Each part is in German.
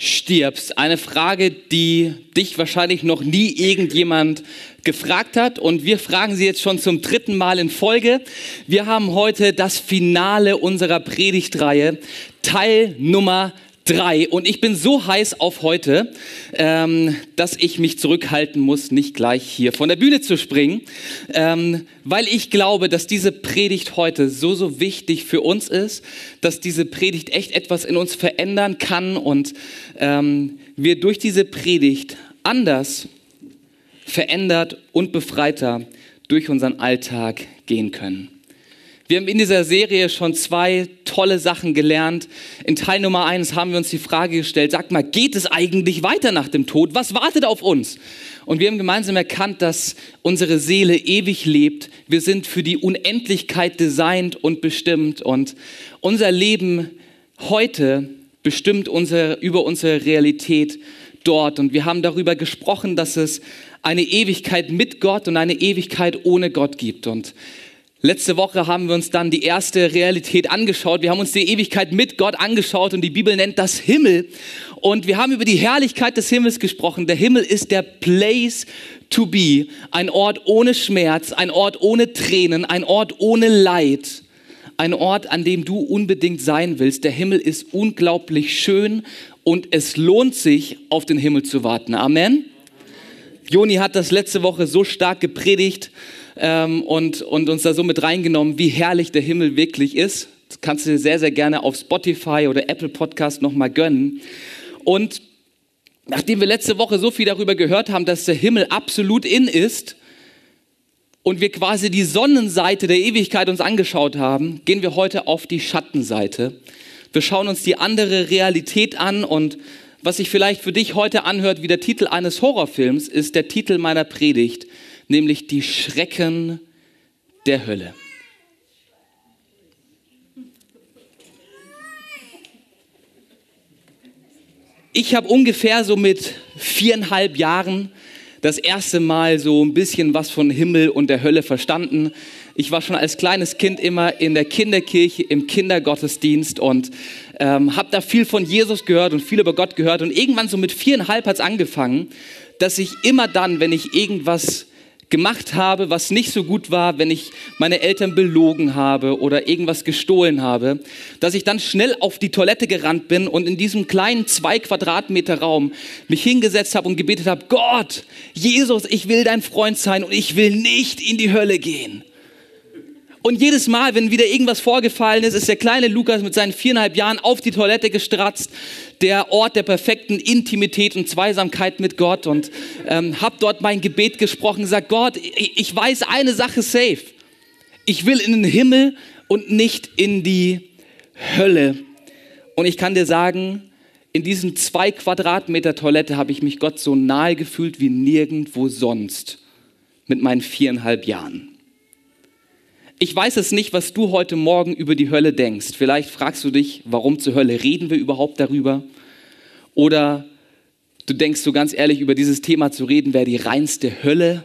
stirbst? Eine Frage, die dich wahrscheinlich noch nie irgendjemand gefragt hat und wir fragen sie jetzt schon zum dritten Mal in Folge. Wir haben heute das Finale unserer Predigtreihe, Teil Nummer drei. Und ich bin so heiß auf heute, ähm, dass ich mich zurückhalten muss, nicht gleich hier von der Bühne zu springen, ähm, weil ich glaube, dass diese Predigt heute so, so wichtig für uns ist, dass diese Predigt echt etwas in uns verändern kann und ähm, wir durch diese Predigt anders verändert und befreiter durch unseren Alltag gehen können. Wir haben in dieser Serie schon zwei tolle Sachen gelernt. In Teil Nummer eins haben wir uns die Frage gestellt, sag mal, geht es eigentlich weiter nach dem Tod? Was wartet auf uns? Und wir haben gemeinsam erkannt, dass unsere Seele ewig lebt. Wir sind für die Unendlichkeit designt und bestimmt. Und unser Leben heute bestimmt unser, über unsere Realität dort. Und wir haben darüber gesprochen, dass es eine Ewigkeit mit Gott und eine Ewigkeit ohne Gott gibt. Und Letzte Woche haben wir uns dann die erste Realität angeschaut. Wir haben uns die Ewigkeit mit Gott angeschaut und die Bibel nennt das Himmel. Und wir haben über die Herrlichkeit des Himmels gesprochen. Der Himmel ist der Place to be. Ein Ort ohne Schmerz, ein Ort ohne Tränen, ein Ort ohne Leid. Ein Ort, an dem du unbedingt sein willst. Der Himmel ist unglaublich schön und es lohnt sich, auf den Himmel zu warten. Amen. Joni hat das letzte Woche so stark gepredigt ähm, und, und uns da so mit reingenommen, wie herrlich der Himmel wirklich ist. Das kannst du dir sehr, sehr gerne auf Spotify oder Apple Podcast nochmal gönnen. Und nachdem wir letzte Woche so viel darüber gehört haben, dass der Himmel absolut in ist und wir quasi die Sonnenseite der Ewigkeit uns angeschaut haben, gehen wir heute auf die Schattenseite. Wir schauen uns die andere Realität an und was sich vielleicht für dich heute anhört wie der Titel eines Horrorfilms, ist der Titel meiner Predigt, nämlich die Schrecken der Hölle. Ich habe ungefähr so mit viereinhalb Jahren das erste Mal so ein bisschen was von Himmel und der Hölle verstanden. Ich war schon als kleines Kind immer in der Kinderkirche, im Kindergottesdienst und ähm, habe da viel von Jesus gehört und viel über Gott gehört. Und irgendwann so mit viereinhalb hat es angefangen, dass ich immer dann, wenn ich irgendwas gemacht habe, was nicht so gut war, wenn ich meine Eltern belogen habe oder irgendwas gestohlen habe, dass ich dann schnell auf die Toilette gerannt bin und in diesem kleinen zwei Quadratmeter Raum mich hingesetzt habe und gebetet habe, Gott, Jesus, ich will dein Freund sein und ich will nicht in die Hölle gehen. Und jedes Mal, wenn wieder irgendwas vorgefallen ist, ist der kleine Lukas mit seinen viereinhalb Jahren auf die Toilette gestratzt, der Ort der perfekten Intimität und Zweisamkeit mit Gott und ähm, habe dort mein Gebet gesprochen, gesagt, Gott, ich, weiß eine Sache safe. Ich will in den Himmel und nicht in die Hölle. Und ich kann dir sagen, in diesen zwei Quadratmeter Toilette habe ich mich Gott so nahe gefühlt wie nirgendwo sonst mit meinen viereinhalb Jahren. Ich weiß es nicht, was du heute Morgen über die Hölle denkst. Vielleicht fragst du dich, warum zur Hölle reden wir überhaupt darüber? Oder du denkst so ganz ehrlich, über dieses Thema zu reden, wäre die reinste Hölle.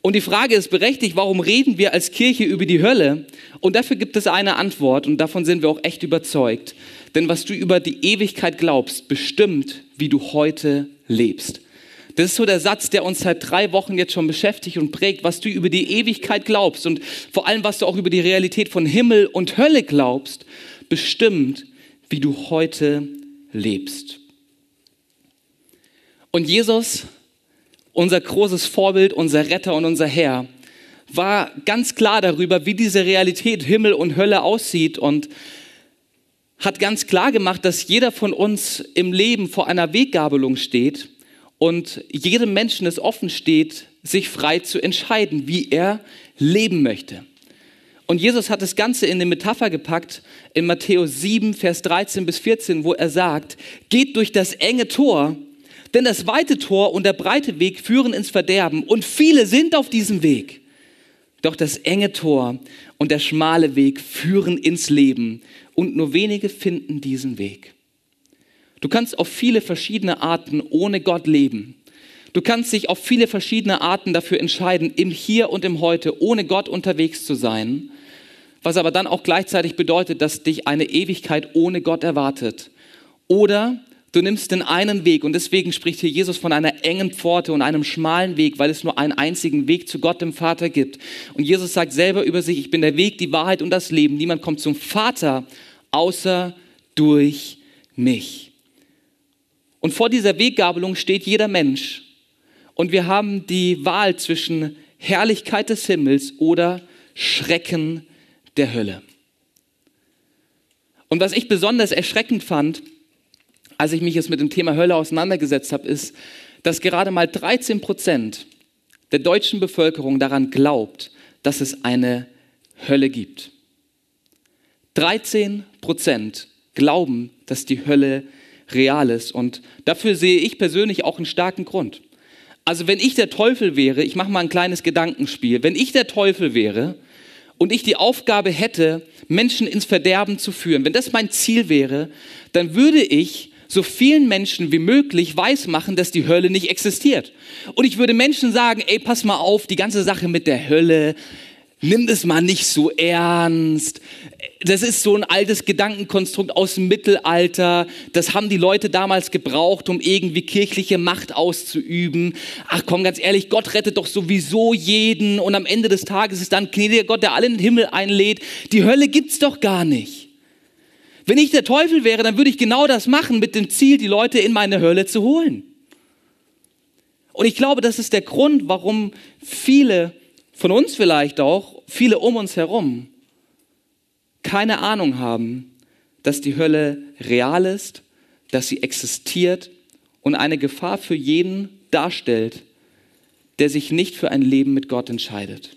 Und die Frage ist berechtigt, warum reden wir als Kirche über die Hölle? Und dafür gibt es eine Antwort und davon sind wir auch echt überzeugt. Denn was du über die Ewigkeit glaubst, bestimmt, wie du heute lebst. Das ist so der Satz, der uns seit drei Wochen jetzt schon beschäftigt und prägt, was du über die Ewigkeit glaubst und vor allem, was du auch über die Realität von Himmel und Hölle glaubst, bestimmt, wie du heute lebst. Und Jesus, unser großes Vorbild, unser Retter und unser Herr, war ganz klar darüber, wie diese Realität Himmel und Hölle aussieht und hat ganz klar gemacht, dass jeder von uns im Leben vor einer Weggabelung steht und jedem Menschen es offen steht, sich frei zu entscheiden, wie er leben möchte. Und Jesus hat das Ganze in eine Metapher gepackt in Matthäus 7, Vers 13 bis 14, wo er sagt, geht durch das enge Tor, denn das weite Tor und der breite Weg führen ins Verderben und viele sind auf diesem Weg. Doch das enge Tor und der schmale Weg führen ins Leben und nur wenige finden diesen Weg. Du kannst auf viele verschiedene Arten ohne Gott leben. Du kannst dich auf viele verschiedene Arten dafür entscheiden, im Hier und im Heute ohne Gott unterwegs zu sein, was aber dann auch gleichzeitig bedeutet, dass dich eine Ewigkeit ohne Gott erwartet. Oder du nimmst den einen Weg und deswegen spricht hier Jesus von einer engen Pforte und einem schmalen Weg, weil es nur einen einzigen Weg zu Gott dem Vater gibt. Und Jesus sagt selber über sich, ich bin der Weg, die Wahrheit und das Leben. Niemand kommt zum Vater außer durch mich. Und vor dieser Weggabelung steht jeder Mensch. Und wir haben die Wahl zwischen Herrlichkeit des Himmels oder Schrecken der Hölle. Und was ich besonders erschreckend fand, als ich mich jetzt mit dem Thema Hölle auseinandergesetzt habe, ist, dass gerade mal 13 Prozent der deutschen Bevölkerung daran glaubt, dass es eine Hölle gibt. 13 Prozent glauben, dass die Hölle real ist. Und dafür sehe ich persönlich auch einen starken Grund. Also wenn ich der Teufel wäre, ich mache mal ein kleines Gedankenspiel, wenn ich der Teufel wäre und ich die Aufgabe hätte, Menschen ins Verderben zu führen, wenn das mein Ziel wäre, dann würde ich so vielen Menschen wie möglich weismachen, dass die Hölle nicht existiert. Und ich würde Menschen sagen, ey, pass mal auf, die ganze Sache mit der Hölle, nimm das mal nicht so ernst. Das ist so ein altes Gedankenkonstrukt aus dem Mittelalter. Das haben die Leute damals gebraucht, um irgendwie kirchliche Macht auszuüben. Ach komm, ganz ehrlich, Gott rettet doch sowieso jeden und am Ende des Tages ist dann gnädiger Gott, der alle in den Himmel einlädt. Die Hölle gibt's doch gar nicht. Wenn ich der Teufel wäre, dann würde ich genau das machen mit dem Ziel, die Leute in meine Hölle zu holen. Und ich glaube, das ist der Grund, warum viele von uns vielleicht auch, viele um uns herum, keine Ahnung haben, dass die Hölle real ist, dass sie existiert und eine Gefahr für jeden darstellt, der sich nicht für ein Leben mit Gott entscheidet.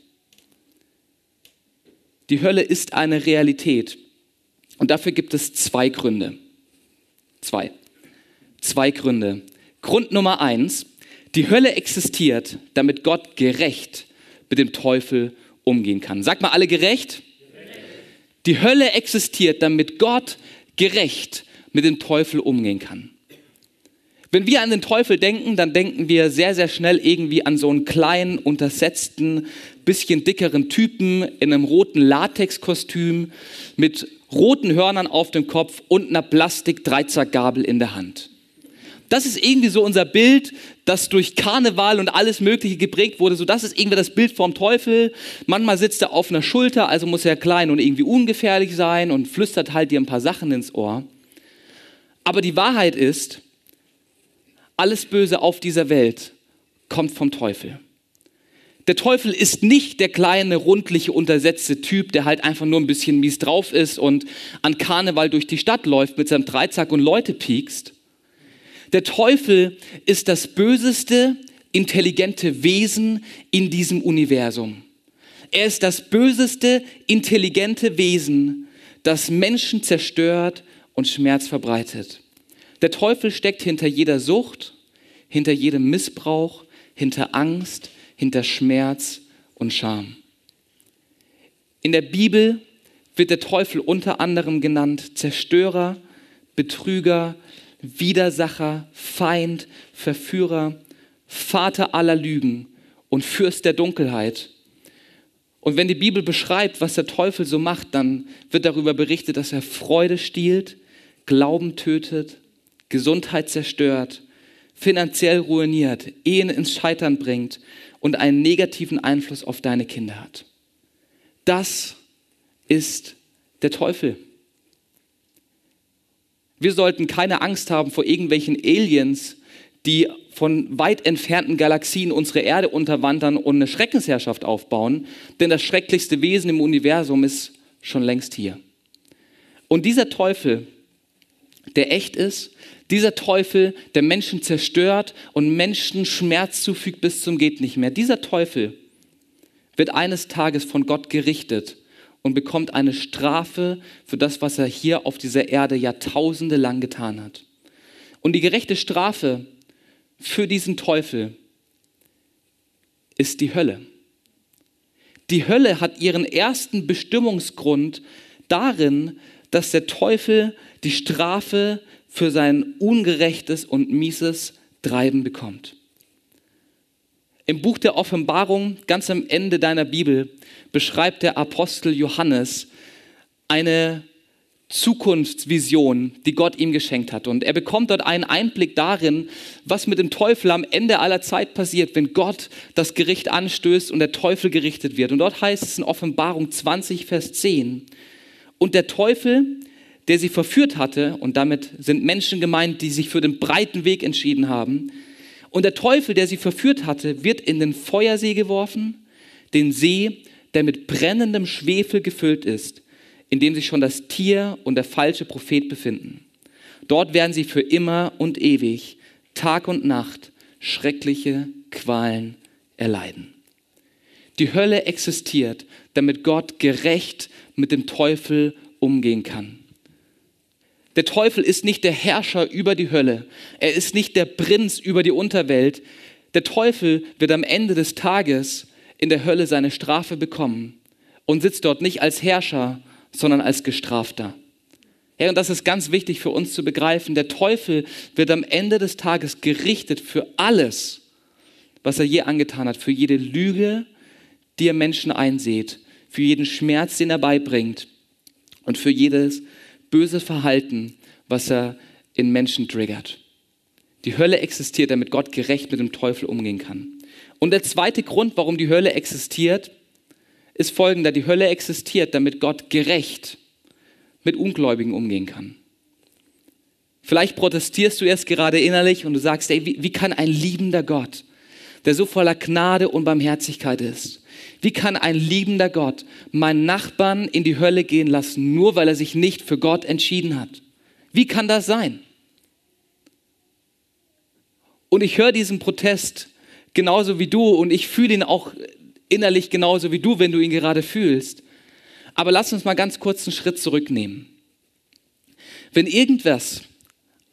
Die Hölle ist eine Realität und dafür gibt es zwei Gründe. Zwei. Zwei Gründe. Grund Nummer eins, die Hölle existiert, damit Gott gerecht mit dem Teufel umgehen kann. Sagt mal alle gerecht? Die Hölle existiert, damit Gott gerecht mit dem Teufel umgehen kann. Wenn wir an den Teufel denken, dann denken wir sehr, sehr schnell irgendwie an so einen kleinen, untersetzten, bisschen dickeren Typen in einem roten Latexkostüm mit roten Hörnern auf dem Kopf und einer Plastik-Dreizackgabel in der Hand. Das ist irgendwie so unser Bild, das durch Karneval und alles Mögliche geprägt wurde. So, das ist irgendwie das Bild vom Teufel. Manchmal sitzt er auf einer Schulter, also muss er klein und irgendwie ungefährlich sein und flüstert halt dir ein paar Sachen ins Ohr. Aber die Wahrheit ist, alles Böse auf dieser Welt kommt vom Teufel. Der Teufel ist nicht der kleine, rundliche, untersetzte Typ, der halt einfach nur ein bisschen mies drauf ist und an Karneval durch die Stadt läuft mit seinem Dreizack und Leute piekst. Der Teufel ist das böseste, intelligente Wesen in diesem Universum. Er ist das böseste, intelligente Wesen, das Menschen zerstört und Schmerz verbreitet. Der Teufel steckt hinter jeder Sucht, hinter jedem Missbrauch, hinter Angst, hinter Schmerz und Scham. In der Bibel wird der Teufel unter anderem genannt Zerstörer, Betrüger, Widersacher, Feind, Verführer, Vater aller Lügen und Fürst der Dunkelheit. Und wenn die Bibel beschreibt, was der Teufel so macht, dann wird darüber berichtet, dass er Freude stiehlt, Glauben tötet, Gesundheit zerstört, finanziell ruiniert, Ehen ins Scheitern bringt und einen negativen Einfluss auf deine Kinder hat. Das ist der Teufel. Wir sollten keine Angst haben vor irgendwelchen Aliens, die von weit entfernten Galaxien unsere Erde unterwandern und eine Schreckensherrschaft aufbauen, denn das schrecklichste Wesen im Universum ist schon längst hier. Und dieser Teufel, der echt ist, dieser Teufel, der Menschen zerstört und Menschen Schmerz zufügt bis zum geht nicht mehr, dieser Teufel wird eines Tages von Gott gerichtet und bekommt eine Strafe für das, was er hier auf dieser Erde jahrtausende lang getan hat. Und die gerechte Strafe für diesen Teufel ist die Hölle. Die Hölle hat ihren ersten Bestimmungsgrund darin, dass der Teufel die Strafe für sein ungerechtes und mieses Treiben bekommt. Im Buch der Offenbarung, ganz am Ende deiner Bibel, beschreibt der Apostel Johannes eine Zukunftsvision, die Gott ihm geschenkt hat. Und er bekommt dort einen Einblick darin, was mit dem Teufel am Ende aller Zeit passiert, wenn Gott das Gericht anstößt und der Teufel gerichtet wird. Und dort heißt es in Offenbarung 20, Vers 10, und der Teufel, der sie verführt hatte, und damit sind Menschen gemeint, die sich für den breiten Weg entschieden haben, und der Teufel, der sie verführt hatte, wird in den Feuersee geworfen, den See, der mit brennendem Schwefel gefüllt ist in dem sich schon das Tier und der falsche Prophet befinden. Dort werden sie für immer und ewig, Tag und Nacht, schreckliche Qualen erleiden. Die Hölle existiert, damit Gott gerecht mit dem Teufel umgehen kann. Der Teufel ist nicht der Herrscher über die Hölle. Er ist nicht der Prinz über die Unterwelt. Der Teufel wird am Ende des Tages in der Hölle seine Strafe bekommen und sitzt dort nicht als Herrscher, sondern als Gestrafter. Ja, und das ist ganz wichtig für uns zu begreifen. Der Teufel wird am Ende des Tages gerichtet für alles, was er je angetan hat, für jede Lüge, die er Menschen einsät, für jeden Schmerz, den er beibringt und für jedes böse Verhalten, was er in Menschen triggert. Die Hölle existiert, damit Gott gerecht mit dem Teufel umgehen kann. Und der zweite Grund, warum die Hölle existiert, ist folgender. Die Hölle existiert, damit Gott gerecht mit Ungläubigen umgehen kann. Vielleicht protestierst du jetzt gerade innerlich und du sagst, ey, wie, wie kann ein liebender Gott, der so voller Gnade und Barmherzigkeit ist, wie kann ein liebender Gott meinen Nachbarn in die Hölle gehen lassen, nur weil er sich nicht für Gott entschieden hat? Wie kann das sein? Und ich höre diesen Protest genauso wie du und ich fühle ihn auch innerlich genauso wie du, wenn du ihn gerade fühlst. Aber lass uns mal ganz kurz einen Schritt zurücknehmen. Wenn irgendwas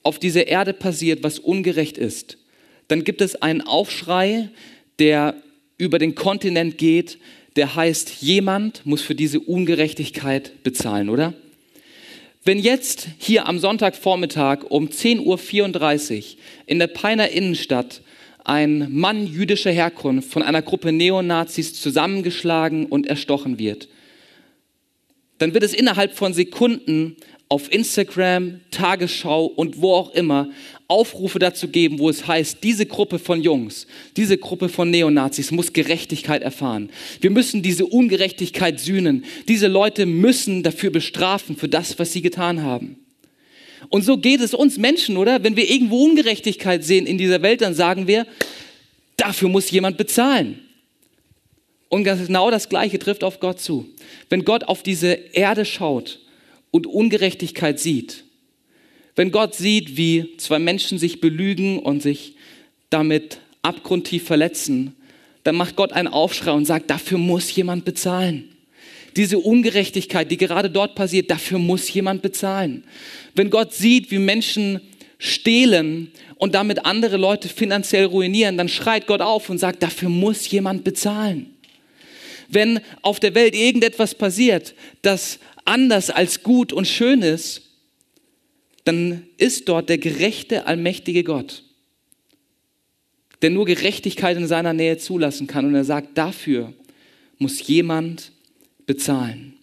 auf dieser Erde passiert, was ungerecht ist, dann gibt es einen Aufschrei, der über den Kontinent geht, der heißt, jemand muss für diese Ungerechtigkeit bezahlen, oder? Wenn jetzt hier am Sonntagvormittag um 10.34 Uhr in der Peiner Innenstadt ein Mann jüdischer Herkunft von einer Gruppe Neonazis zusammengeschlagen und erstochen wird, dann wird es innerhalb von Sekunden auf Instagram, Tagesschau und wo auch immer Aufrufe dazu geben, wo es heißt, diese Gruppe von Jungs, diese Gruppe von Neonazis muss Gerechtigkeit erfahren. Wir müssen diese Ungerechtigkeit sühnen. Diese Leute müssen dafür bestrafen, für das, was sie getan haben. Und so geht es uns Menschen, oder? Wenn wir irgendwo Ungerechtigkeit sehen in dieser Welt, dann sagen wir, dafür muss jemand bezahlen. Und genau das Gleiche trifft auf Gott zu. Wenn Gott auf diese Erde schaut und Ungerechtigkeit sieht, wenn Gott sieht, wie zwei Menschen sich belügen und sich damit abgrundtief verletzen, dann macht Gott einen Aufschrei und sagt, dafür muss jemand bezahlen. Diese Ungerechtigkeit, die gerade dort passiert, dafür muss jemand bezahlen. Wenn Gott sieht, wie Menschen stehlen und damit andere Leute finanziell ruinieren, dann schreit Gott auf und sagt, dafür muss jemand bezahlen. Wenn auf der Welt irgendetwas passiert, das anders als gut und schön ist, dann ist dort der gerechte, allmächtige Gott, der nur Gerechtigkeit in seiner Nähe zulassen kann. Und er sagt, dafür muss jemand bezahlen.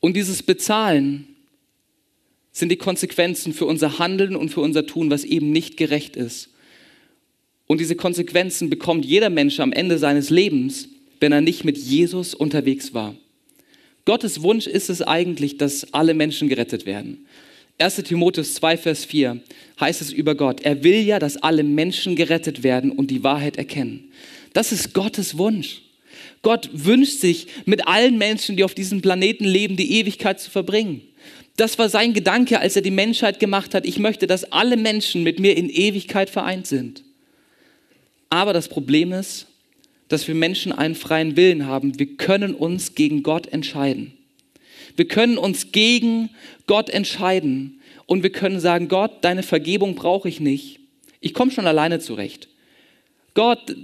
Und dieses Bezahlen sind die Konsequenzen für unser Handeln und für unser Tun, was eben nicht gerecht ist. Und diese Konsequenzen bekommt jeder Mensch am Ende seines Lebens, wenn er nicht mit Jesus unterwegs war. Gottes Wunsch ist es eigentlich, dass alle Menschen gerettet werden. 1 Timotheus 2, Vers 4 heißt es über Gott, er will ja, dass alle Menschen gerettet werden und die Wahrheit erkennen. Das ist Gottes Wunsch. Gott wünscht sich, mit allen Menschen, die auf diesem Planeten leben, die Ewigkeit zu verbringen. Das war sein Gedanke, als er die Menschheit gemacht hat. Ich möchte, dass alle Menschen mit mir in Ewigkeit vereint sind. Aber das Problem ist, dass wir Menschen einen freien Willen haben. Wir können uns gegen Gott entscheiden. Wir können uns gegen Gott entscheiden und wir können sagen, Gott, deine Vergebung brauche ich nicht. Ich komme schon alleine zurecht. Gott,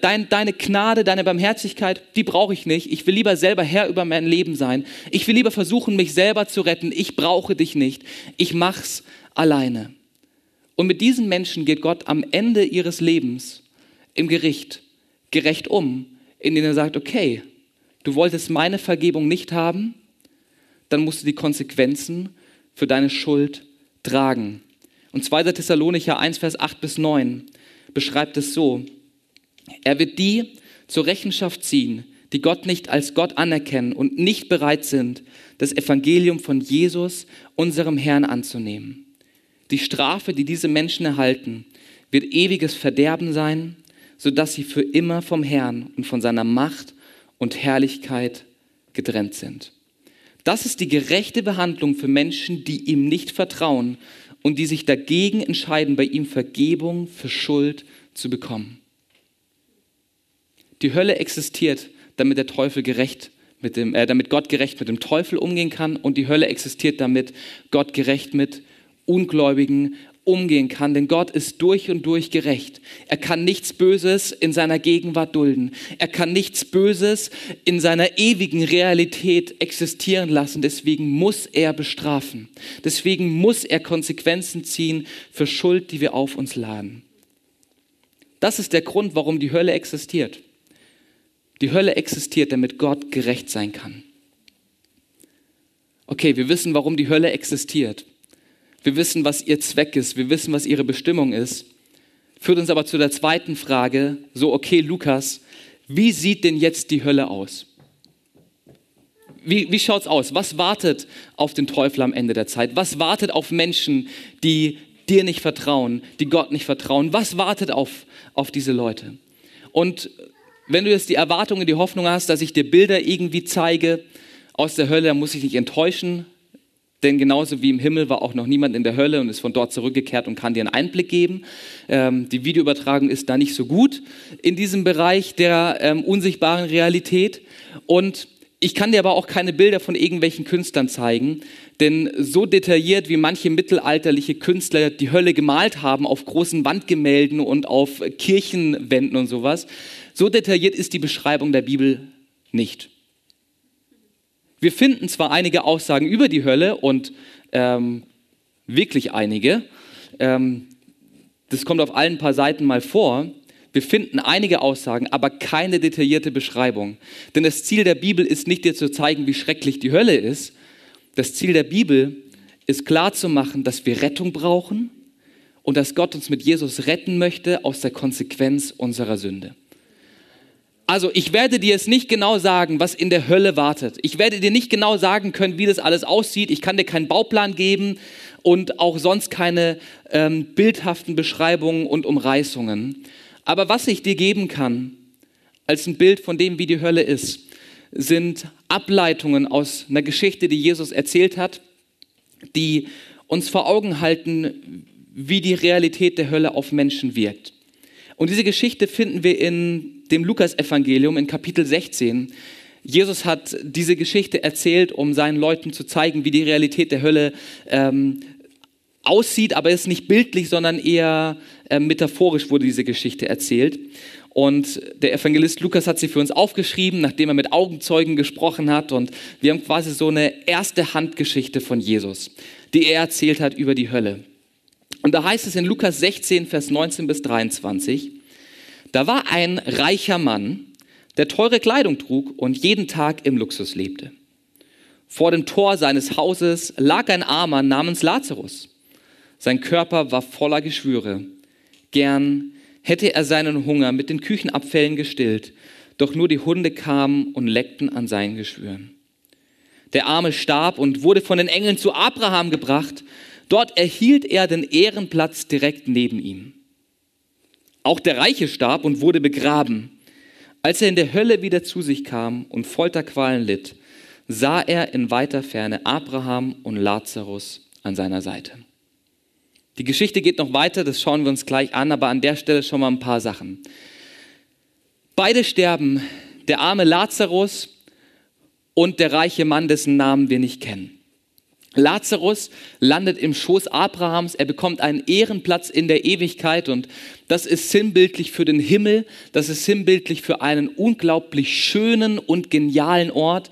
dein, deine Gnade, deine Barmherzigkeit, die brauche ich nicht. Ich will lieber selber Herr über mein Leben sein. Ich will lieber versuchen, mich selber zu retten. Ich brauche dich nicht. Ich mach's alleine. Und mit diesen Menschen geht Gott am Ende ihres Lebens im Gericht gerecht um, indem er sagt, okay, du wolltest meine Vergebung nicht haben, dann musst du die Konsequenzen für deine Schuld tragen. Und 2. Thessalonicher 1, Vers 8 bis 9 beschreibt es so. Er wird die zur Rechenschaft ziehen, die Gott nicht als Gott anerkennen und nicht bereit sind, das Evangelium von Jesus, unserem Herrn, anzunehmen. Die Strafe, die diese Menschen erhalten, wird ewiges Verderben sein, sodass sie für immer vom Herrn und von seiner Macht und Herrlichkeit getrennt sind. Das ist die gerechte Behandlung für Menschen, die ihm nicht vertrauen und die sich dagegen entscheiden, bei ihm Vergebung für Schuld zu bekommen. Die Hölle existiert, damit der Teufel gerecht mit dem, äh, damit Gott gerecht mit dem Teufel umgehen kann und die Hölle existiert, damit Gott gerecht mit Ungläubigen umgehen kann, denn Gott ist durch und durch gerecht. Er kann nichts Böses in seiner Gegenwart dulden. Er kann nichts Böses in seiner ewigen Realität existieren lassen. Deswegen muss er bestrafen. Deswegen muss er Konsequenzen ziehen für Schuld, die wir auf uns laden. Das ist der Grund, warum die Hölle existiert. Die Hölle existiert, damit Gott gerecht sein kann. Okay, wir wissen, warum die Hölle existiert. Wir wissen, was ihr Zweck ist. Wir wissen, was ihre Bestimmung ist. Führt uns aber zu der zweiten Frage. So, okay, Lukas, wie sieht denn jetzt die Hölle aus? Wie, wie schaut es aus? Was wartet auf den Teufel am Ende der Zeit? Was wartet auf Menschen, die dir nicht vertrauen, die Gott nicht vertrauen? Was wartet auf, auf diese Leute? Und wenn du jetzt die Erwartungen, die Hoffnung hast, dass ich dir Bilder irgendwie zeige aus der Hölle, dann muss ich dich enttäuschen. Denn genauso wie im Himmel war auch noch niemand in der Hölle und ist von dort zurückgekehrt und kann dir einen Einblick geben. Ähm, die Videoübertragung ist da nicht so gut in diesem Bereich der ähm, unsichtbaren Realität. Und ich kann dir aber auch keine Bilder von irgendwelchen Künstlern zeigen, denn so detailliert wie manche mittelalterliche Künstler die Hölle gemalt haben auf großen Wandgemälden und auf Kirchenwänden und sowas, so detailliert ist die Beschreibung der Bibel nicht. Wir finden zwar einige Aussagen über die Hölle und ähm, wirklich einige, ähm, das kommt auf allen paar Seiten mal vor, wir finden einige Aussagen, aber keine detaillierte Beschreibung. Denn das Ziel der Bibel ist nicht dir zu zeigen, wie schrecklich die Hölle ist. Das Ziel der Bibel ist klarzumachen, dass wir Rettung brauchen und dass Gott uns mit Jesus retten möchte aus der Konsequenz unserer Sünde. Also ich werde dir jetzt nicht genau sagen, was in der Hölle wartet. Ich werde dir nicht genau sagen können, wie das alles aussieht. Ich kann dir keinen Bauplan geben und auch sonst keine ähm, bildhaften Beschreibungen und Umreißungen. Aber was ich dir geben kann, als ein Bild von dem, wie die Hölle ist, sind Ableitungen aus einer Geschichte, die Jesus erzählt hat, die uns vor Augen halten, wie die Realität der Hölle auf Menschen wirkt. Und diese Geschichte finden wir in dem Lukas-Evangelium in Kapitel 16. Jesus hat diese Geschichte erzählt, um seinen Leuten zu zeigen, wie die Realität der Hölle ähm, aussieht, aber ist nicht bildlich, sondern eher äh, metaphorisch wurde diese Geschichte erzählt. Und der Evangelist Lukas hat sie für uns aufgeschrieben, nachdem er mit Augenzeugen gesprochen hat. Und wir haben quasi so eine erste Handgeschichte von Jesus, die er erzählt hat über die Hölle. Und da heißt es in Lukas 16, Vers 19 bis 23, da war ein reicher Mann, der teure Kleidung trug und jeden Tag im Luxus lebte. Vor dem Tor seines Hauses lag ein Armer namens Lazarus. Sein Körper war voller Geschwüre. Gern hätte er seinen Hunger mit den Küchenabfällen gestillt, doch nur die Hunde kamen und leckten an seinen Geschwüren. Der Arme starb und wurde von den Engeln zu Abraham gebracht. Dort erhielt er den Ehrenplatz direkt neben ihm. Auch der Reiche starb und wurde begraben. Als er in der Hölle wieder zu sich kam und Folterqualen litt, sah er in weiter Ferne Abraham und Lazarus an seiner Seite. Die Geschichte geht noch weiter, das schauen wir uns gleich an, aber an der Stelle schon mal ein paar Sachen. Beide sterben, der arme Lazarus und der reiche Mann, dessen Namen wir nicht kennen. Lazarus landet im Schoß Abrahams, er bekommt einen Ehrenplatz in der Ewigkeit und das ist sinnbildlich für den Himmel, das ist sinnbildlich für einen unglaublich schönen und genialen Ort.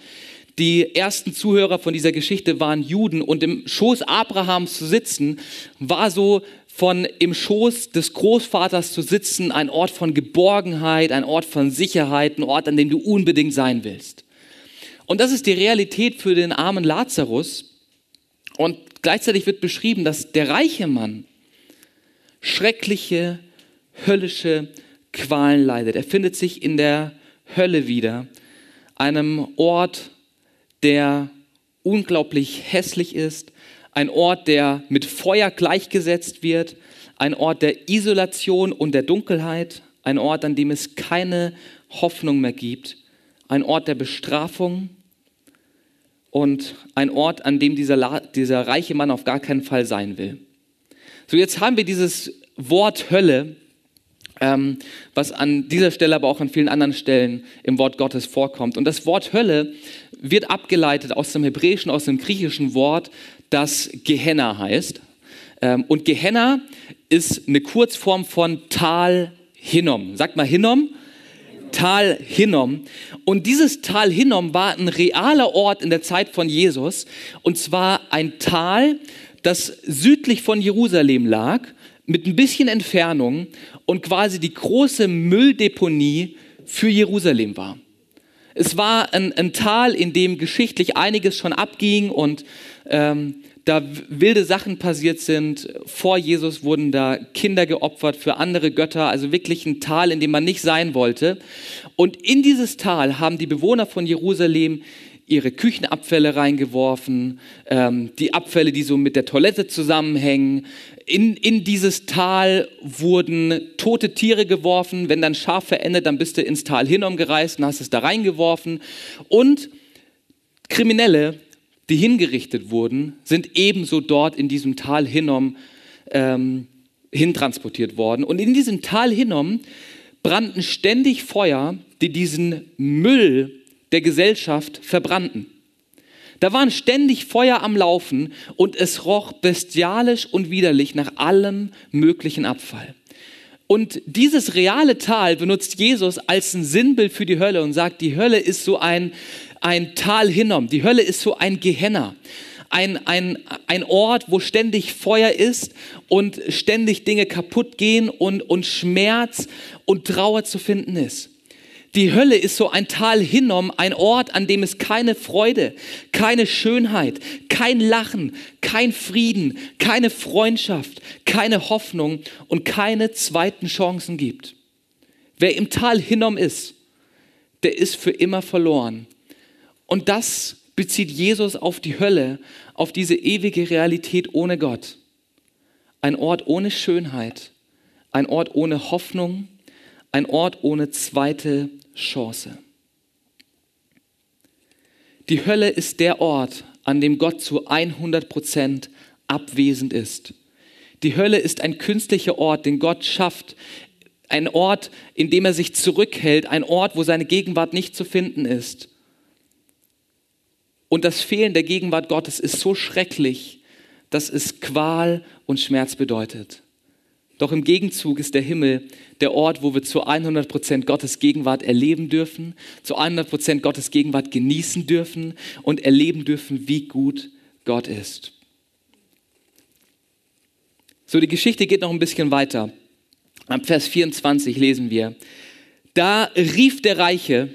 Die ersten Zuhörer von dieser Geschichte waren Juden und im Schoß Abrahams zu sitzen war so von im Schoß des Großvaters zu sitzen ein Ort von Geborgenheit, ein Ort von Sicherheit, ein Ort, an dem du unbedingt sein willst. Und das ist die Realität für den armen Lazarus. Und gleichzeitig wird beschrieben, dass der reiche Mann schreckliche, höllische Qualen leidet. Er findet sich in der Hölle wieder, einem Ort, der unglaublich hässlich ist, ein Ort, der mit Feuer gleichgesetzt wird, ein Ort der Isolation und der Dunkelheit, ein Ort, an dem es keine Hoffnung mehr gibt, ein Ort der Bestrafung, und ein Ort, an dem dieser, dieser reiche Mann auf gar keinen Fall sein will. So, jetzt haben wir dieses Wort Hölle, ähm, was an dieser Stelle, aber auch an vielen anderen Stellen im Wort Gottes vorkommt. Und das Wort Hölle wird abgeleitet aus dem Hebräischen, aus dem griechischen Wort, das Gehenna heißt. Ähm, und Gehenna ist eine Kurzform von Tal Hinnom. Sagt mal Hinnom. Tal Hinnom. Und dieses Tal Hinnom war ein realer Ort in der Zeit von Jesus. Und zwar ein Tal, das südlich von Jerusalem lag, mit ein bisschen Entfernung und quasi die große Mülldeponie für Jerusalem war. Es war ein, ein Tal, in dem geschichtlich einiges schon abging und ähm, da wilde Sachen passiert sind. Vor Jesus wurden da Kinder geopfert für andere Götter, also wirklich ein Tal, in dem man nicht sein wollte. Und in dieses Tal haben die Bewohner von Jerusalem ihre Küchenabfälle reingeworfen, ähm, die Abfälle, die so mit der Toilette zusammenhängen. In, in dieses Tal wurden tote Tiere geworfen. Wenn dann Schaf verendet, dann bist du ins Tal Hinnom gereist und hast es da reingeworfen. Und Kriminelle die hingerichtet wurden, sind ebenso dort in diesem Tal Hinnom ähm, hintransportiert worden. Und in diesem Tal Hinnom brannten ständig Feuer, die diesen Müll der Gesellschaft verbrannten. Da waren ständig Feuer am Laufen und es roch bestialisch und widerlich nach allem möglichen Abfall. Und dieses reale Tal benutzt Jesus als ein Sinnbild für die Hölle und sagt, die Hölle ist so ein, ein Tal Hinnom. Die Hölle ist so ein Gehenna. Ein, ein, ein Ort, wo ständig Feuer ist und ständig Dinge kaputt gehen und, und Schmerz und Trauer zu finden ist. Die Hölle ist so ein Tal Hinnom, ein Ort, an dem es keine Freude, keine Schönheit, kein Lachen, kein Frieden, keine Freundschaft, keine Hoffnung und keine zweiten Chancen gibt. Wer im Tal Hinnom ist, der ist für immer verloren. Und das bezieht Jesus auf die Hölle, auf diese ewige Realität ohne Gott. Ein Ort ohne Schönheit, ein Ort ohne Hoffnung, ein Ort ohne zweite Chance. Die Hölle ist der Ort, an dem Gott zu 100 Prozent abwesend ist. Die Hölle ist ein künstlicher Ort, den Gott schafft, ein Ort, in dem er sich zurückhält, ein Ort, wo seine Gegenwart nicht zu finden ist. Und das Fehlen der Gegenwart Gottes ist so schrecklich, dass es Qual und Schmerz bedeutet. Doch im Gegenzug ist der Himmel der Ort, wo wir zu 100 Prozent Gottes Gegenwart erleben dürfen, zu 100 Prozent Gottes Gegenwart genießen dürfen und erleben dürfen, wie gut Gott ist. So, die Geschichte geht noch ein bisschen weiter. Am Vers 24 lesen wir, da rief der Reiche,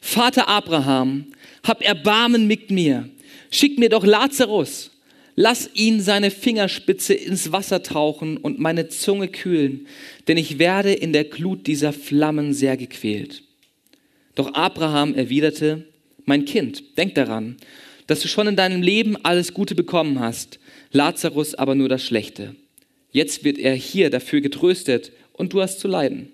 Vater Abraham, hab Erbarmen mit mir, schick mir doch Lazarus, lass ihn seine Fingerspitze ins Wasser tauchen und meine Zunge kühlen, denn ich werde in der Glut dieser Flammen sehr gequält. Doch Abraham erwiderte, mein Kind, denk daran, dass du schon in deinem Leben alles Gute bekommen hast, Lazarus aber nur das Schlechte. Jetzt wird er hier dafür getröstet und du hast zu leiden.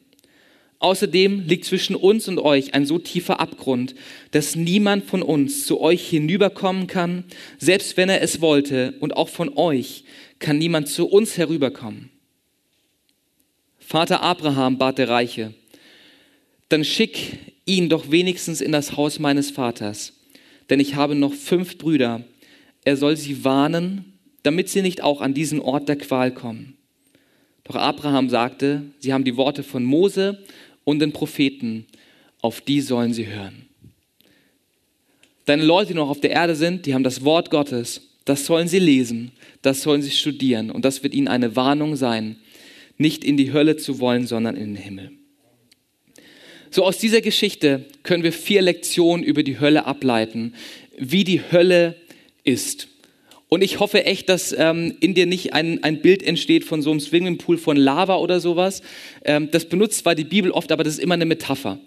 Außerdem liegt zwischen uns und euch ein so tiefer Abgrund, dass niemand von uns zu euch hinüberkommen kann, selbst wenn er es wollte, und auch von euch kann niemand zu uns herüberkommen. Vater Abraham bat der Reiche, dann schick ihn doch wenigstens in das Haus meines Vaters, denn ich habe noch fünf Brüder. er soll sie warnen, damit sie nicht auch an diesen Ort der Qual kommen. Doch Abraham sagte, sie haben die Worte von Mose und den Propheten, auf die sollen sie hören. Deine Leute, die noch auf der Erde sind, die haben das Wort Gottes, das sollen sie lesen, das sollen sie studieren und das wird ihnen eine Warnung sein, nicht in die Hölle zu wollen, sondern in den Himmel. So aus dieser Geschichte können wir vier Lektionen über die Hölle ableiten, wie die Hölle ist. Und ich hoffe echt, dass ähm, in dir nicht ein, ein Bild entsteht von so einem Swimmingpool von Lava oder sowas. Ähm, das benutzt zwar die Bibel oft, aber das ist immer eine Metapher.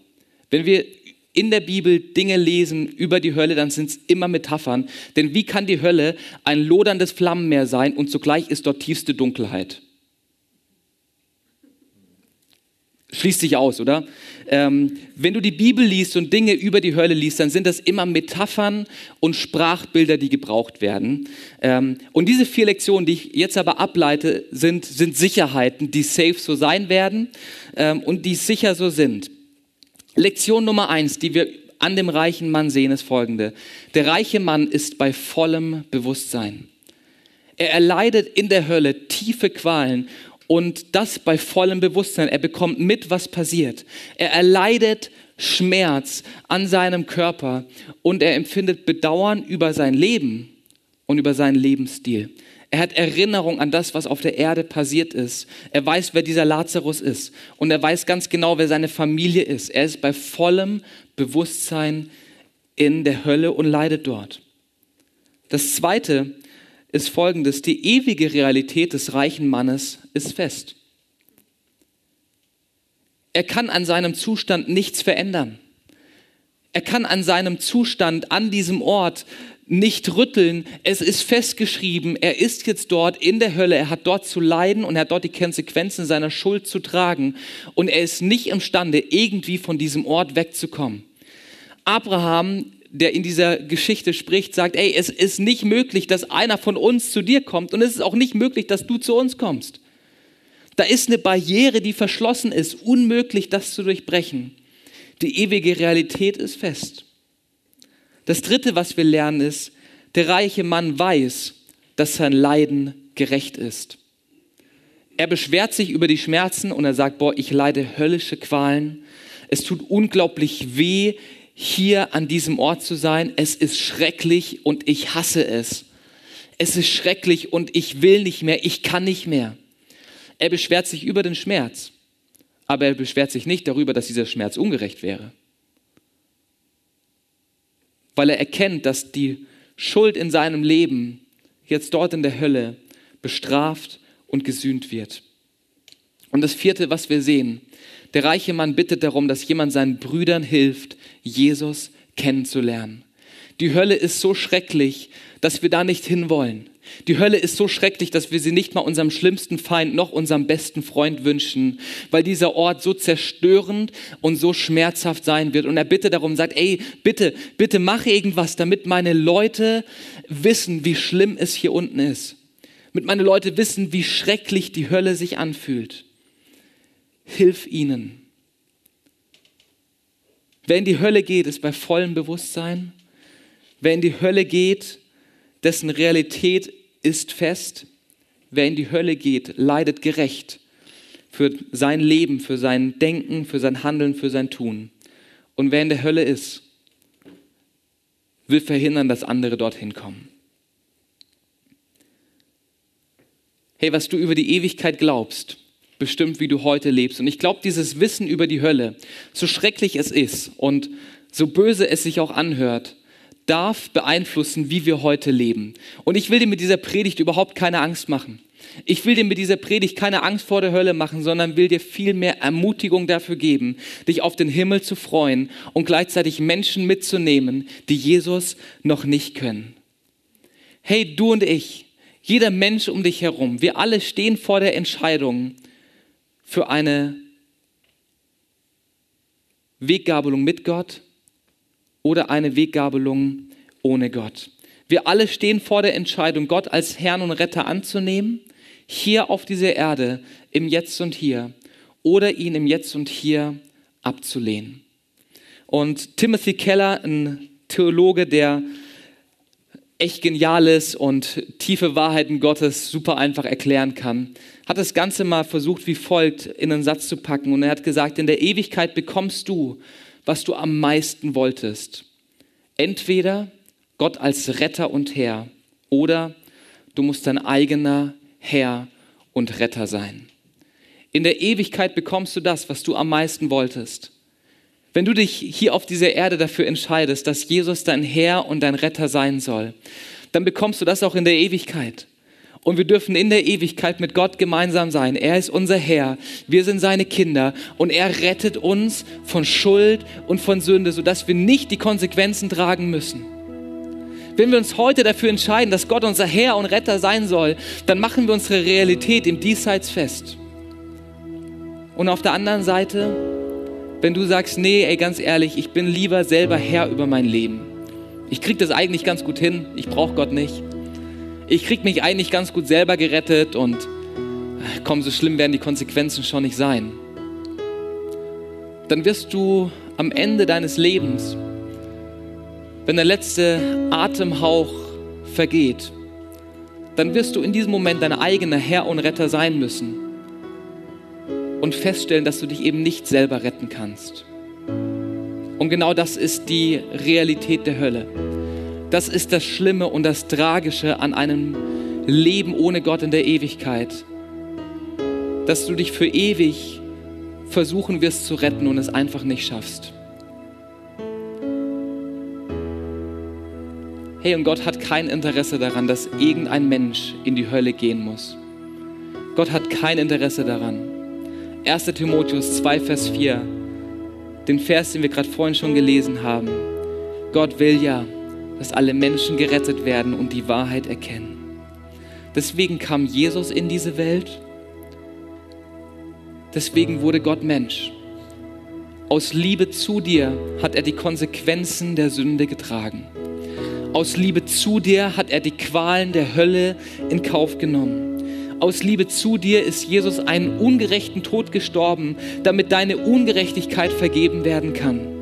Wenn wir in der Bibel Dinge lesen über die Hölle, dann sind es immer Metaphern. Denn wie kann die Hölle ein loderndes Flammenmeer sein und zugleich ist dort tiefste Dunkelheit? Schließt sich aus, oder? Ähm, wenn du die Bibel liest und Dinge über die Hölle liest, dann sind das immer Metaphern und Sprachbilder, die gebraucht werden. Ähm, und diese vier Lektionen, die ich jetzt aber ableite, sind, sind Sicherheiten, die safe so sein werden ähm, und die sicher so sind. Lektion Nummer eins, die wir an dem reichen Mann sehen, ist folgende. Der reiche Mann ist bei vollem Bewusstsein. Er erleidet in der Hölle tiefe Qualen und das bei vollem Bewusstsein. Er bekommt mit, was passiert. Er erleidet Schmerz an seinem Körper und er empfindet Bedauern über sein Leben und über seinen Lebensstil. Er hat Erinnerung an das, was auf der Erde passiert ist. Er weiß, wer dieser Lazarus ist. Und er weiß ganz genau, wer seine Familie ist. Er ist bei vollem Bewusstsein in der Hölle und leidet dort. Das Zweite ist folgendes. Die ewige Realität des reichen Mannes ist fest. Er kann an seinem Zustand nichts verändern. Er kann an seinem Zustand an diesem Ort nicht rütteln. Es ist festgeschrieben. Er ist jetzt dort in der Hölle. Er hat dort zu leiden und er hat dort die Konsequenzen seiner Schuld zu tragen. Und er ist nicht imstande, irgendwie von diesem Ort wegzukommen. Abraham der in dieser Geschichte spricht, sagt, ey, es ist nicht möglich, dass einer von uns zu dir kommt und es ist auch nicht möglich, dass du zu uns kommst. Da ist eine Barriere, die verschlossen ist, unmöglich, das zu durchbrechen. Die ewige Realität ist fest. Das Dritte, was wir lernen, ist, der reiche Mann weiß, dass sein Leiden gerecht ist. Er beschwert sich über die Schmerzen und er sagt, boah, ich leide höllische Qualen. Es tut unglaublich weh, hier an diesem Ort zu sein. Es ist schrecklich und ich hasse es. Es ist schrecklich und ich will nicht mehr, ich kann nicht mehr. Er beschwert sich über den Schmerz, aber er beschwert sich nicht darüber, dass dieser Schmerz ungerecht wäre. Weil er erkennt, dass die Schuld in seinem Leben jetzt dort in der Hölle bestraft und gesühnt wird. Und das vierte, was wir sehen, der reiche Mann bittet darum, dass jemand seinen Brüdern hilft, Jesus kennenzulernen. Die Hölle ist so schrecklich, dass wir da nicht hinwollen. Die Hölle ist so schrecklich, dass wir sie nicht mal unserem schlimmsten Feind noch unserem besten Freund wünschen, weil dieser Ort so zerstörend und so schmerzhaft sein wird. Und er bittet darum, sagt, ey, bitte, bitte mach irgendwas, damit meine Leute wissen, wie schlimm es hier unten ist. Damit meine Leute wissen, wie schrecklich die Hölle sich anfühlt hilf ihnen. Wer in die Hölle geht, ist bei vollem Bewusstsein. Wer in die Hölle geht, dessen Realität ist fest. Wer in die Hölle geht, leidet gerecht für sein Leben, für sein Denken, für sein Handeln, für sein Tun. Und wer in der Hölle ist, will verhindern, dass andere dorthin kommen. Hey, was du über die Ewigkeit glaubst, bestimmt, wie du heute lebst. Und ich glaube, dieses Wissen über die Hölle, so schrecklich es ist und so böse es sich auch anhört, darf beeinflussen, wie wir heute leben. Und ich will dir mit dieser Predigt überhaupt keine Angst machen. Ich will dir mit dieser Predigt keine Angst vor der Hölle machen, sondern will dir viel mehr Ermutigung dafür geben, dich auf den Himmel zu freuen und gleichzeitig Menschen mitzunehmen, die Jesus noch nicht können. Hey, du und ich, jeder Mensch um dich herum, wir alle stehen vor der Entscheidung, für eine Weggabelung mit Gott oder eine Weggabelung ohne Gott. Wir alle stehen vor der Entscheidung, Gott als Herrn und Retter anzunehmen, hier auf dieser Erde, im Jetzt und Hier, oder ihn im Jetzt und Hier abzulehnen. Und Timothy Keller, ein Theologe, der echt Geniales und tiefe Wahrheiten Gottes super einfach erklären kann, hat das Ganze mal versucht, wie folgt in einen Satz zu packen. Und er hat gesagt, in der Ewigkeit bekommst du, was du am meisten wolltest. Entweder Gott als Retter und Herr oder du musst dein eigener Herr und Retter sein. In der Ewigkeit bekommst du das, was du am meisten wolltest. Wenn du dich hier auf dieser Erde dafür entscheidest, dass Jesus dein Herr und dein Retter sein soll, dann bekommst du das auch in der Ewigkeit. Und wir dürfen in der Ewigkeit mit Gott gemeinsam sein. Er ist unser Herr, wir sind seine Kinder und er rettet uns von Schuld und von Sünde, sodass wir nicht die Konsequenzen tragen müssen. Wenn wir uns heute dafür entscheiden, dass Gott unser Herr und Retter sein soll, dann machen wir unsere Realität im Diesseits fest. Und auf der anderen Seite wenn du sagst, nee, ey, ganz ehrlich, ich bin lieber selber Herr über mein Leben. Ich krieg das eigentlich ganz gut hin, ich brauche Gott nicht. Ich krieg mich eigentlich ganz gut selber gerettet und äh, komm, so schlimm werden die Konsequenzen schon nicht sein. Dann wirst du am Ende deines Lebens, wenn der letzte Atemhauch vergeht, dann wirst du in diesem Moment dein eigener Herr und Retter sein müssen und feststellen, dass du dich eben nicht selber retten kannst. Und genau das ist die Realität der Hölle. Das ist das Schlimme und das Tragische an einem Leben ohne Gott in der Ewigkeit. Dass du dich für ewig versuchen wirst zu retten und es einfach nicht schaffst. Hey, und Gott hat kein Interesse daran, dass irgendein Mensch in die Hölle gehen muss. Gott hat kein Interesse daran. 1. Timotheus 2, Vers 4, den Vers, den wir gerade vorhin schon gelesen haben. Gott will ja, dass alle Menschen gerettet werden und die Wahrheit erkennen. Deswegen kam Jesus in diese Welt. Deswegen wurde Gott Mensch. Aus Liebe zu dir hat er die Konsequenzen der Sünde getragen. Aus Liebe zu dir hat er die Qualen der Hölle in Kauf genommen. Aus Liebe zu dir ist Jesus einen ungerechten Tod gestorben, damit deine Ungerechtigkeit vergeben werden kann.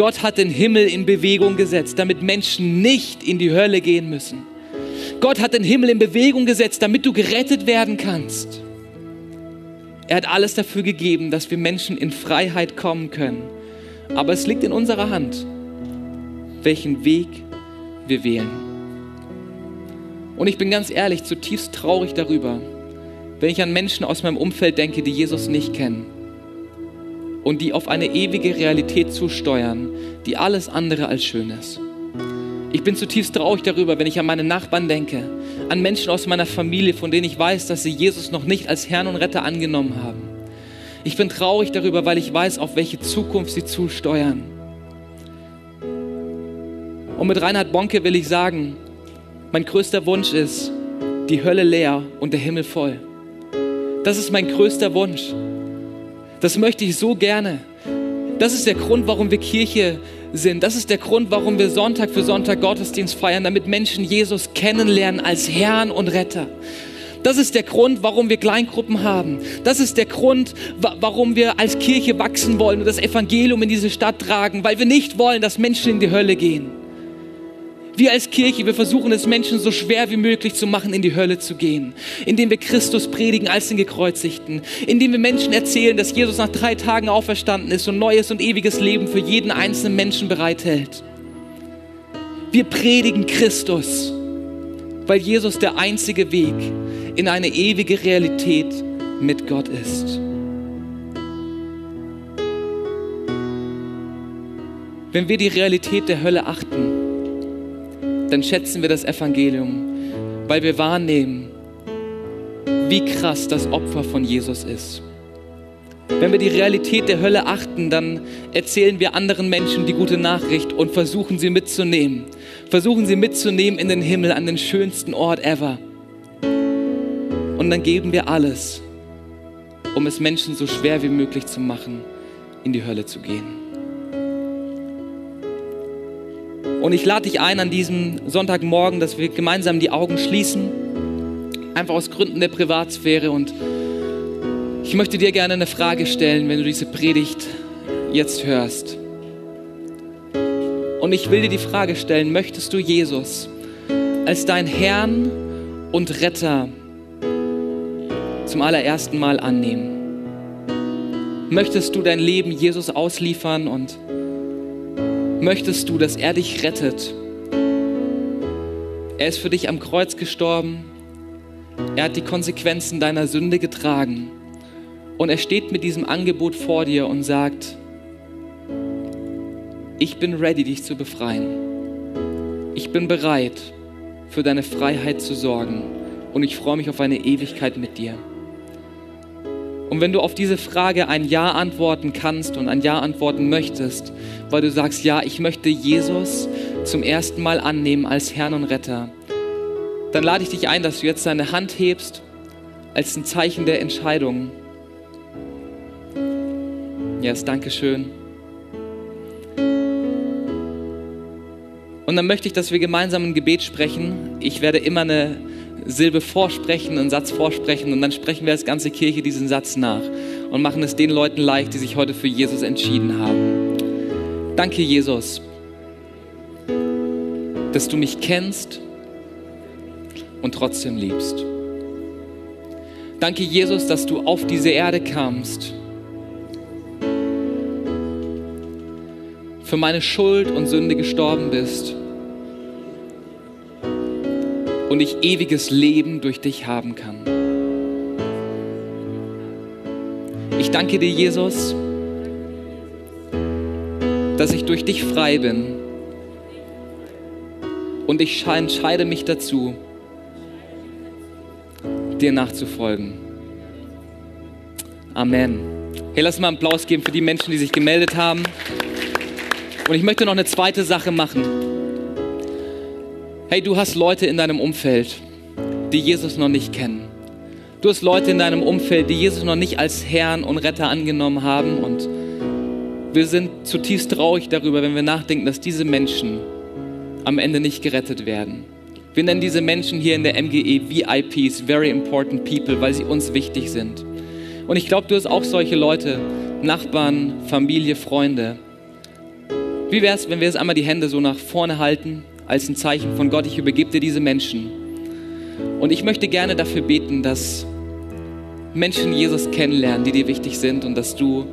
Gott hat den Himmel in Bewegung gesetzt, damit Menschen nicht in die Hölle gehen müssen. Gott hat den Himmel in Bewegung gesetzt, damit du gerettet werden kannst. Er hat alles dafür gegeben, dass wir Menschen in Freiheit kommen können. Aber es liegt in unserer Hand, welchen Weg wir wählen. Und ich bin ganz ehrlich, zutiefst traurig darüber, wenn ich an Menschen aus meinem Umfeld denke, die Jesus nicht kennen und die auf eine ewige Realität zusteuern, die alles andere als schön ist. Ich bin zutiefst traurig darüber, wenn ich an meine Nachbarn denke, an Menschen aus meiner Familie, von denen ich weiß, dass sie Jesus noch nicht als Herrn und Retter angenommen haben. Ich bin traurig darüber, weil ich weiß, auf welche Zukunft sie zusteuern. Und mit Reinhard Bonke will ich sagen, mein größter Wunsch ist, die Hölle leer und der Himmel voll. Das ist mein größter Wunsch. Das möchte ich so gerne. Das ist der Grund, warum wir Kirche sind. Das ist der Grund, warum wir Sonntag für Sonntag Gottesdienst feiern, damit Menschen Jesus kennenlernen als Herrn und Retter. Das ist der Grund, warum wir Kleingruppen haben. Das ist der Grund, warum wir als Kirche wachsen wollen und das Evangelium in diese Stadt tragen, weil wir nicht wollen, dass Menschen in die Hölle gehen. Wir als Kirche, wir versuchen es Menschen so schwer wie möglich zu machen, in die Hölle zu gehen, indem wir Christus predigen als den Gekreuzigten, indem wir Menschen erzählen, dass Jesus nach drei Tagen auferstanden ist und neues und ewiges Leben für jeden einzelnen Menschen bereithält. Wir predigen Christus, weil Jesus der einzige Weg in eine ewige Realität mit Gott ist. Wenn wir die Realität der Hölle achten, dann schätzen wir das Evangelium, weil wir wahrnehmen, wie krass das Opfer von Jesus ist. Wenn wir die Realität der Hölle achten, dann erzählen wir anderen Menschen die gute Nachricht und versuchen sie mitzunehmen. Versuchen sie mitzunehmen in den Himmel, an den schönsten Ort ever. Und dann geben wir alles, um es Menschen so schwer wie möglich zu machen, in die Hölle zu gehen. Und ich lade dich ein an diesem Sonntagmorgen, dass wir gemeinsam die Augen schließen, einfach aus Gründen der Privatsphäre. Und ich möchte dir gerne eine Frage stellen, wenn du diese Predigt jetzt hörst. Und ich will dir die Frage stellen, möchtest du Jesus als dein Herrn und Retter zum allerersten Mal annehmen? Möchtest du dein Leben Jesus ausliefern und möchtest du, dass er dich rettet? Er ist für dich am Kreuz gestorben. Er hat die Konsequenzen deiner Sünde getragen. Und er steht mit diesem Angebot vor dir und sagt, ich bin ready, dich zu befreien. Ich bin bereit, für deine Freiheit zu sorgen. Und ich freue mich auf eine Ewigkeit mit dir. Und wenn du auf diese Frage ein Ja antworten kannst und ein Ja antworten möchtest, weil du sagst, ja, ich möchte Jesus zum ersten Mal annehmen als Herrn und Retter, dann lade ich dich ein, dass du jetzt deine Hand hebst als ein Zeichen der Entscheidung. Yes, danke schön. Und dann möchte ich, dass wir gemeinsam ein Gebet sprechen. Ich werde immer eine Silbe vorsprechen, einen Satz vorsprechen und dann sprechen wir als ganze Kirche diesen Satz nach und machen es den Leuten leicht, die sich heute für Jesus entschieden haben. Danke, Jesus, dass du mich kennst und trotzdem liebst. Danke, Jesus, dass du auf diese Erde kamst für meine Schuld und Sünde gestorben bist und ich ewiges Leben durch dich haben kann. Ich danke dir, Jesus, dass ich durch dich frei bin und ich entscheide mich dazu, dir nachzufolgen. Amen. Hey, lass mal einen Applaus geben für die Menschen, die sich gemeldet haben. Und ich möchte noch eine zweite Sache machen. Hey, du hast Leute in deinem Umfeld, die Jesus noch nicht kennen. Du hast Leute in deinem Umfeld, die Jesus noch nicht als Herrn und Retter angenommen haben. Und wir sind zutiefst traurig darüber, wenn wir nachdenken, dass diese Menschen am Ende nicht gerettet werden. Wir nennen diese Menschen hier in der MGE VIPs, Very Important People, weil sie uns wichtig sind. Und ich glaube, du hast auch solche Leute, Nachbarn, Familie, Freunde, wie wäre es, wenn wir jetzt einmal die Hände so nach vorne halten, als ein Zeichen von Gott, ich übergebe dir diese Menschen. Und ich möchte gerne dafür beten, dass Menschen Jesus kennenlernen, die dir wichtig sind und dass du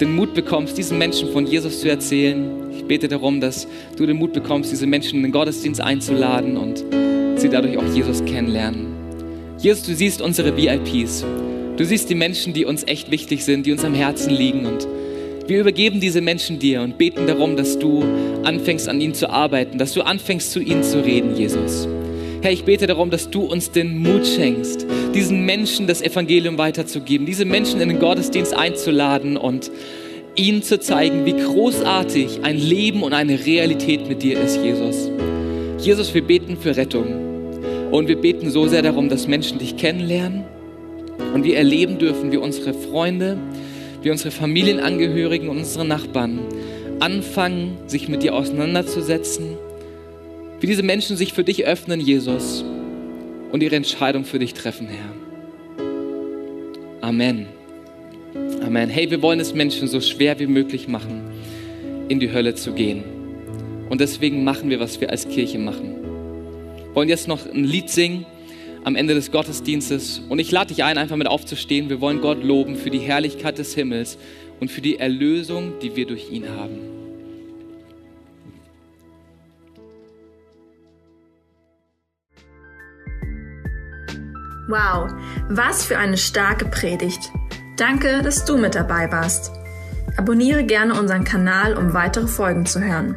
den Mut bekommst, diesen Menschen von Jesus zu erzählen. Ich bete darum, dass du den Mut bekommst, diese Menschen in den Gottesdienst einzuladen und sie dadurch auch Jesus kennenlernen. Jesus, du siehst unsere VIPs. Du siehst die Menschen, die uns echt wichtig sind, die uns am Herzen liegen und wir übergeben diese Menschen dir und beten darum, dass du anfängst an ihnen zu arbeiten, dass du anfängst zu ihnen zu reden, Jesus. Herr, ich bete darum, dass du uns den Mut schenkst, diesen Menschen das Evangelium weiterzugeben, diese Menschen in den Gottesdienst einzuladen und ihnen zu zeigen, wie großartig ein Leben und eine Realität mit dir ist, Jesus. Jesus, wir beten für Rettung. Und wir beten so sehr darum, dass Menschen dich kennenlernen und wir erleben dürfen, wie unsere Freunde, wie unsere Familienangehörigen und unsere Nachbarn anfangen, sich mit dir auseinanderzusetzen, wie diese Menschen sich für dich öffnen, Jesus, und ihre Entscheidung für dich treffen, Herr. Amen. Amen. Hey, wir wollen es Menschen so schwer wie möglich machen, in die Hölle zu gehen. Und deswegen machen wir, was wir als Kirche machen. Wollen jetzt noch ein Lied singen am Ende des Gottesdienstes. Und ich lade dich ein, einfach mit aufzustehen. Wir wollen Gott loben für die Herrlichkeit des Himmels und für die Erlösung, die wir durch ihn haben. Wow, was für eine starke Predigt. Danke, dass du mit dabei warst. Abonniere gerne unseren Kanal, um weitere Folgen zu hören.